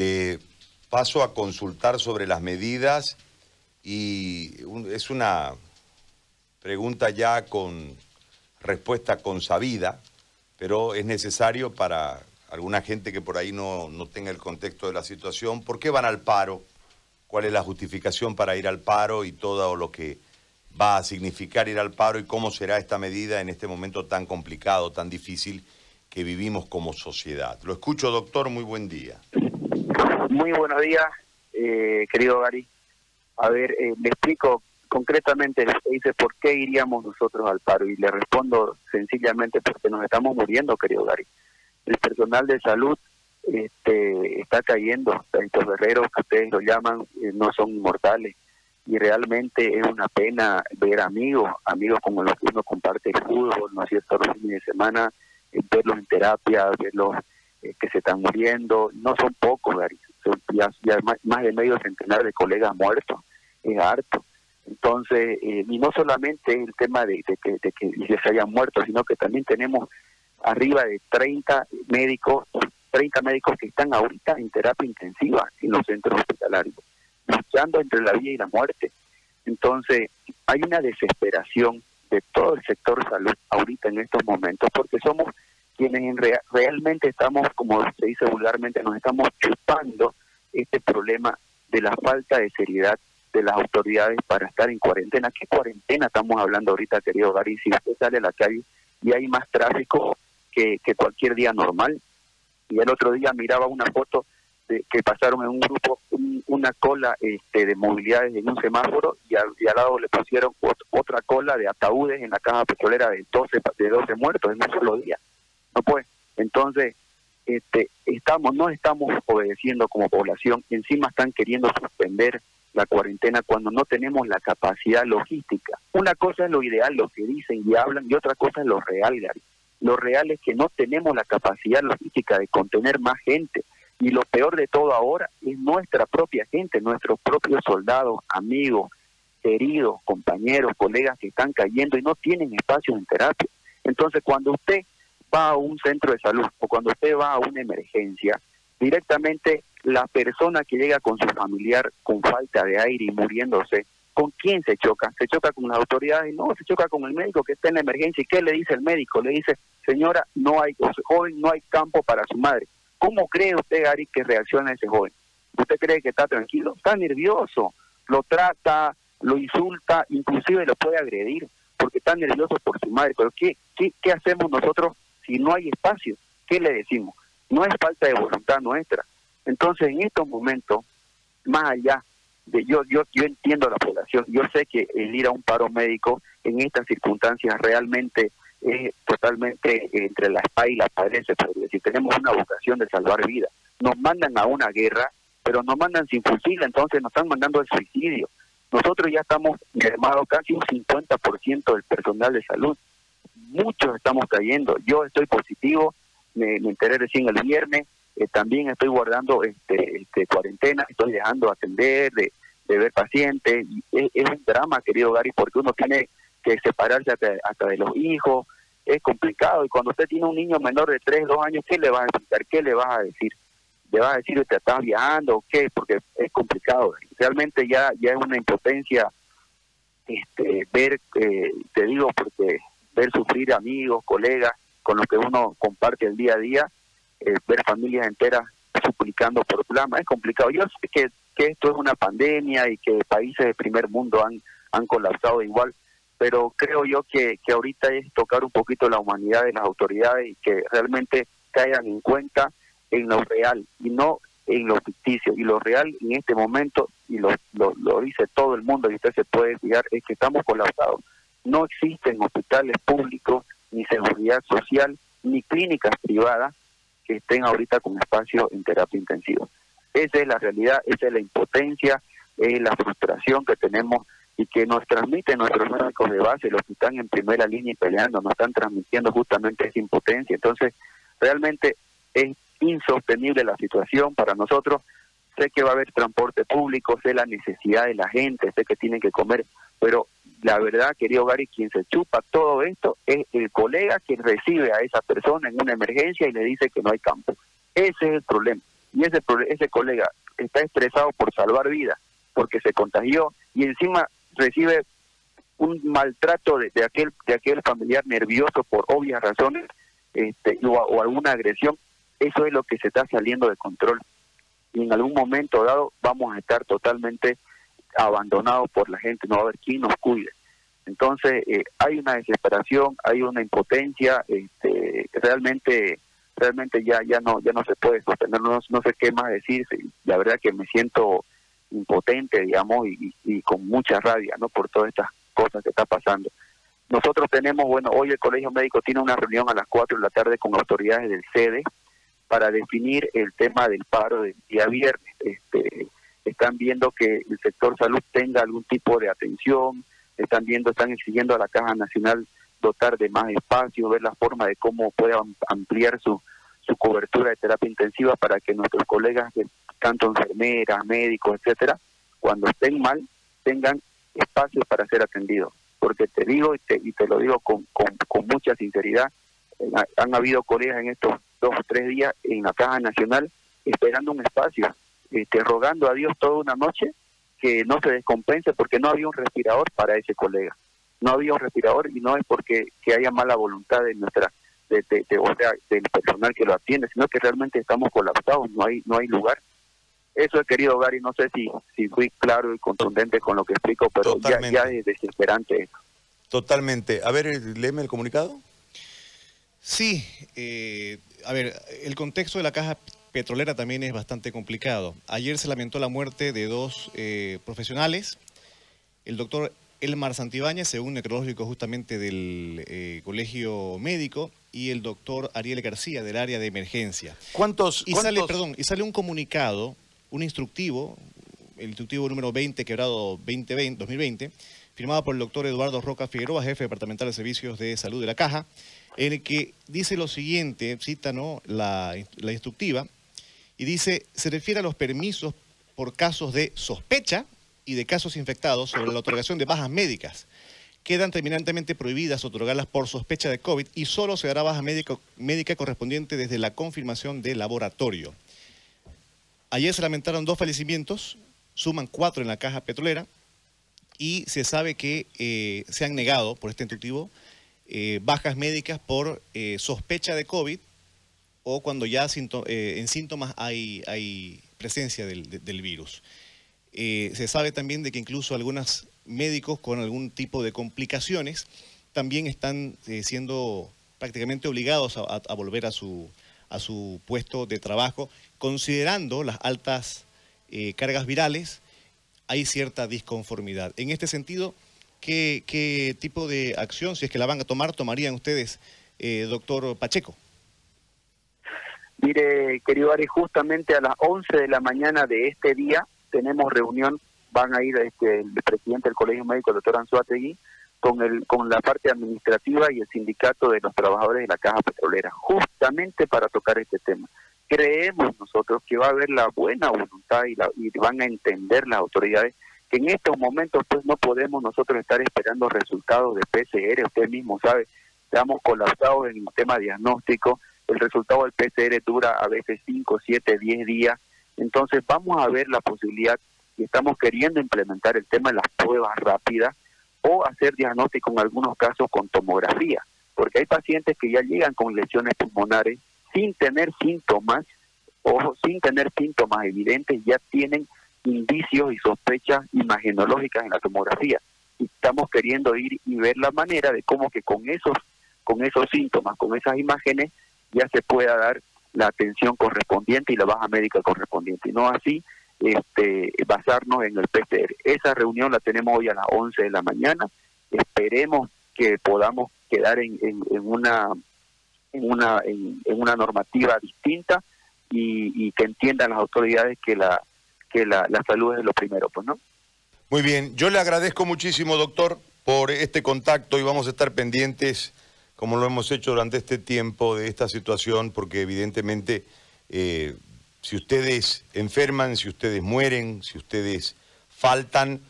Le paso a consultar sobre las medidas y es una pregunta ya con respuesta consabida, pero es necesario para alguna gente que por ahí no, no tenga el contexto de la situación. ¿Por qué van al paro? ¿Cuál es la justificación para ir al paro y todo lo que va a significar ir al paro y cómo será esta medida en este momento tan complicado, tan difícil que vivimos como sociedad? Lo escucho, doctor, muy buen día. Muy buenos días, eh, querido Gary. A ver, eh, le explico concretamente, le dice por qué iríamos nosotros al paro y le respondo sencillamente porque nos estamos muriendo, querido Gary el personal de salud este, está cayendo. Estos guerreros que ustedes lo llaman eh, no son inmortales. Y realmente es una pena ver amigos, amigos como los que uno comparte el fútbol, ¿no es cierto?, los fines de semana, eh, verlos en terapia, verlos eh, que se están muriendo. No son pocos, son ya, más, de medio centenar de colegas muertos. Es harto. Entonces, y no solamente el tema de, que, de que se hayan muerto, sino que también tenemos arriba de 30 médicos, 30 médicos que están ahorita en terapia intensiva en los centros hospitalarios, luchando entre la vida y la muerte. Entonces, hay una desesperación de todo el sector salud ahorita en estos momentos, porque somos quienes realmente estamos, como se dice vulgarmente, nos estamos chupando este problema de la falta de seriedad de las autoridades para estar en cuarentena. ¿Qué cuarentena estamos hablando ahorita, querido Gary? Si usted sale a la calle y hay más tráfico, que, cualquier día normal. Y el otro día miraba una foto de, que pasaron en un grupo una cola este, de movilidades en un semáforo y al, lado le pusieron otra cola de ataúdes en la caja petrolera de 12, de 12 muertos en un solo día. No pues, entonces este, estamos no estamos obedeciendo como población, encima están queriendo suspender la cuarentena cuando no tenemos la capacidad logística. Una cosa es lo ideal, lo que dicen y hablan, y otra cosa es lo real, Gary. Lo real es que no tenemos la capacidad logística de contener más gente. Y lo peor de todo ahora es nuestra propia gente, nuestros propios soldados, amigos, queridos, compañeros, colegas que están cayendo y no tienen espacios en terapia. Entonces, cuando usted va a un centro de salud o cuando usted va a una emergencia, directamente la persona que llega con su familiar con falta de aire y muriéndose ¿Con quién se choca? Se choca con las autoridades, no, se choca con el médico que está en la emergencia. ¿Y qué le dice el médico? Le dice, señora, no hay, joven, no hay campo para su madre. ¿Cómo cree usted, Gary, que reacciona ese joven? ¿Usted cree que está tranquilo? Está nervioso, lo trata, lo insulta, inclusive lo puede agredir, porque está nervioso por su madre. Pero ¿qué, qué, qué hacemos nosotros si no hay espacio? ¿Qué le decimos? No es falta de voluntad nuestra. Entonces, en estos momentos, más allá yo, yo, yo entiendo a la población, yo sé que el ir a un paro médico en estas circunstancias realmente es totalmente entre la espada y la pared, pero si tenemos una vocación de salvar vidas. Nos mandan a una guerra, pero nos mandan sin fusil, entonces nos están mandando al suicidio. Nosotros ya estamos mermados casi un 50% del personal de salud. Muchos estamos cayendo. Yo estoy positivo, me, me enteré recién el viernes, eh, también estoy guardando este, este, cuarentena, estoy dejando atender, de, de ver pacientes. Es, un drama, querido Gary, porque uno tiene que separarse hasta, de los hijos. Es complicado. Y cuando usted tiene un niño menor de 3, 2 años, ¿qué le vas a explicar? ¿Qué le vas a decir? ¿Le vas a decir que estás viajando o qué? Porque es complicado. Realmente ya, ya es una impotencia este, ver, eh, te digo, porque ver sufrir amigos, colegas con los que uno comparte el día a día, eh, ver familias enteras suplicando por plama, es complicado. Yo sé que que esto es una pandemia y que países de primer mundo han, han colapsado igual, pero creo yo que, que ahorita es tocar un poquito la humanidad de las autoridades y que realmente caigan en cuenta en lo real y no en lo ficticio. Y lo real en este momento, y lo, lo, lo dice todo el mundo y usted se puede fijar, es que estamos colapsados. No existen hospitales públicos, ni seguridad social, ni clínicas privadas que estén ahorita con espacio en terapia intensiva. Esa es la realidad, esa es la impotencia, es la frustración que tenemos y que nos transmiten nuestros médicos de base, los que están en primera línea y peleando, nos están transmitiendo justamente esa impotencia. Entonces, realmente es insostenible la situación para nosotros. Sé que va a haber transporte público, sé la necesidad de la gente, sé que tienen que comer, pero la verdad, querido Gary, quien se chupa todo esto es el colega quien recibe a esa persona en una emergencia y le dice que no hay campo. Ese es el problema. y ese, ese colega está estresado por salvar vidas, porque se contagió y encima recibe un maltrato de, aquel de aquel familiar nervioso por obvias razones este, o, alguna agresión, eso es lo que se está saliendo de control. Y en algún momento dado vamos a estar totalmente abandonados por la gente, no va a haber quien nos cuide. Entonces eh, hay una desesperación, hay una impotencia, este, realmente realmente ya ya no ya no se puede sostener, no, no sé qué más decir, la verdad que me siento impotente, digamos, y, y, con mucha rabia, ¿no? Por todas estas cosas que está pasando. Nosotros tenemos, bueno, hoy el Colegio Médico tiene una reunión a las 4 de la tarde con autoridades del sede para definir el tema del paro del día viernes. Este, están viendo que el sector salud tenga algún tipo de atención, están viendo, están exigiendo a la Caja Nacional dotar de más espacio, ver la forma de cómo puede ampliar su, su cobertura de terapia intensiva para que nuestros colegas, tanto enfermeras, médicos, etcétera, cuando estén mal, tengan espacio para ser atendidos. Porque te digo y te, y te lo digo con, con, mucha sinceridad, eh, han habido colegas en estos dos o tres días en la Caja Nacional esperando un espacio, este, rogando a Dios toda una noche que no se descompense porque no había un respirador para ese colega. No había un respirador y no es porque que haya mala voluntad de nuestra de, o sea, del personal que lo atiende, sino que realmente estamos colapsados, no hay no hay lugar. Eso he querido, Gary, no sé si, si fui claro y contundente con lo que explico, pero ya, ya, es desesperante Totalmente. A ver, léeme el comunicado. Sí, eh, a ver, el contexto de la caja petrolera también es bastante complicado. Ayer se lamentó la muerte de dos eh, profesionales, el doctor Elmar Santibáñez, según necrológico justamente del eh, Colegio Médico, y el doctor Ariel García, del área de emergencia. ¿Cuántos? Y sale, perdón, y sale un comunicado, un instructivo, el instructivo número 20, quebrado 2020, 2020, firmado por el doctor Eduardo Roca Figueroa, jefe departamental de servicios de salud de la Caja, en el que dice lo siguiente, cita ¿no? la, la instructiva, y dice, se refiere a los permisos por casos de sospecha y de casos infectados sobre la otorgación de bajas médicas. Quedan terminantemente prohibidas otorgarlas por sospecha de COVID y solo se dará baja médica, médica correspondiente desde la confirmación de laboratorio. Ayer se lamentaron dos fallecimientos, suman cuatro en la caja petrolera y se sabe que eh, se han negado por este instructivo eh, bajas médicas por eh, sospecha de COVID o cuando ya eh, en síntomas hay, presencia del, virus. Eh, se sabe también de que incluso algunos médicos con algún tipo de complicaciones también están eh, siendo prácticamente obligados a, volver a su, puesto de trabajo, considerando las altas cargas virales, hay cierta disconformidad. En este sentido, ¿qué, ¿qué, tipo de acción, si es que la van a tomar, tomarían ustedes, doctor Pacheco? Mire, querido Ari, justamente a las 11 de la mañana de este día tenemos reunión, van a ir este, el presidente del Colegio Médico, el doctor Anzuategui, con, el, con la parte administrativa y el sindicato de los trabajadores de la Caja Petrolera, justamente para tocar este tema. Creemos nosotros que va a haber la buena voluntad y, la, y van a entender las autoridades que en estos momentos pues no podemos nosotros estar esperando resultados de PCR, usted mismo sabe, estamos colapsados en el tema diagnóstico, el resultado del PCR dura a veces 5, 7, 10 días. Entonces vamos a ver la posibilidad y estamos queriendo implementar el tema de las pruebas rápidas o hacer diagnóstico en algunos casos con tomografía, porque hay pacientes que ya llegan con lesiones pulmonares sin tener síntomas, ojo, sin tener síntomas evidentes, ya tienen indicios y sospechas imagenológicas en la tomografía. Y estamos queriendo ir y ver la manera de cómo que con esos con esos síntomas, con esas imágenes, ya se pueda dar la atención correspondiente y la baja médica correspondiente, y no así este, basarnos en el PCR. Esa reunión la tenemos hoy a las 11 de la mañana, esperemos que podamos quedar en, en, una en una en, una normativa distinta y, que entiendan las autoridades que la que la, la salud es lo primero, pues no. Muy bien, yo le agradezco muchísimo, doctor, por este contacto y vamos a estar pendientes como lo hemos hecho durante este tiempo de esta situación, porque evidentemente eh, si ustedes enferman, si ustedes mueren, si ustedes faltan,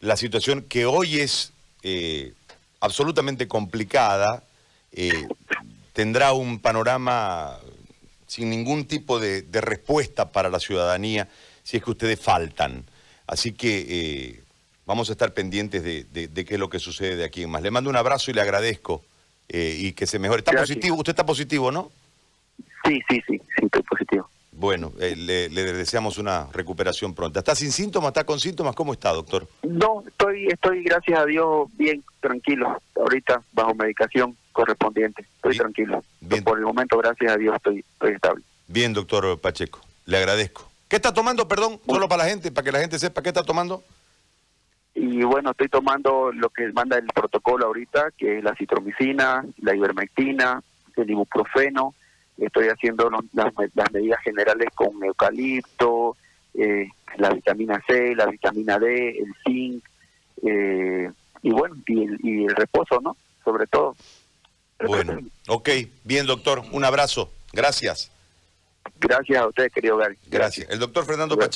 la situación que hoy es eh, absolutamente complicada, eh, tendrá un panorama sin ningún tipo de, respuesta para la ciudadanía si es que ustedes faltan. Así que vamos a estar pendientes de qué es lo que sucede de aquí en más. Le mando un abrazo y le agradezco eh, y que se mejore. ¿Está positivo? ¿Usted está positivo, no? Sí, sí, sí, sí, estoy positivo. Bueno, eh, le, le deseamos una recuperación pronta. ¿Está sin síntomas? ¿Está con síntomas? ¿Cómo está, doctor? No, estoy, estoy, gracias a Dios, bien tranquilo. Ahorita bajo medicación correspondiente. Estoy Bien. tranquilo. Bien. Por el momento, gracias a Dios, estoy, estoy estable. Bien, doctor Pacheco. Le agradezco. ¿Qué está tomando, perdón? Solo para la gente, para que la gente sepa qué está tomando. Y bueno, estoy tomando lo que manda el protocolo ahorita, que es la citromicina, la ivermectina, el ibuprofeno. Estoy haciendo las, me- las medidas generales con eucalipto, eh, la vitamina C, la vitamina D, el zinc, eh, y bueno, y el, y el reposo, ¿no? Sobre todo. Bueno, ok. Bien, doctor. Un abrazo. Gracias. Gracias a usted, querido Gary. Gracias. El doctor Fernando Gracias. Pacheco.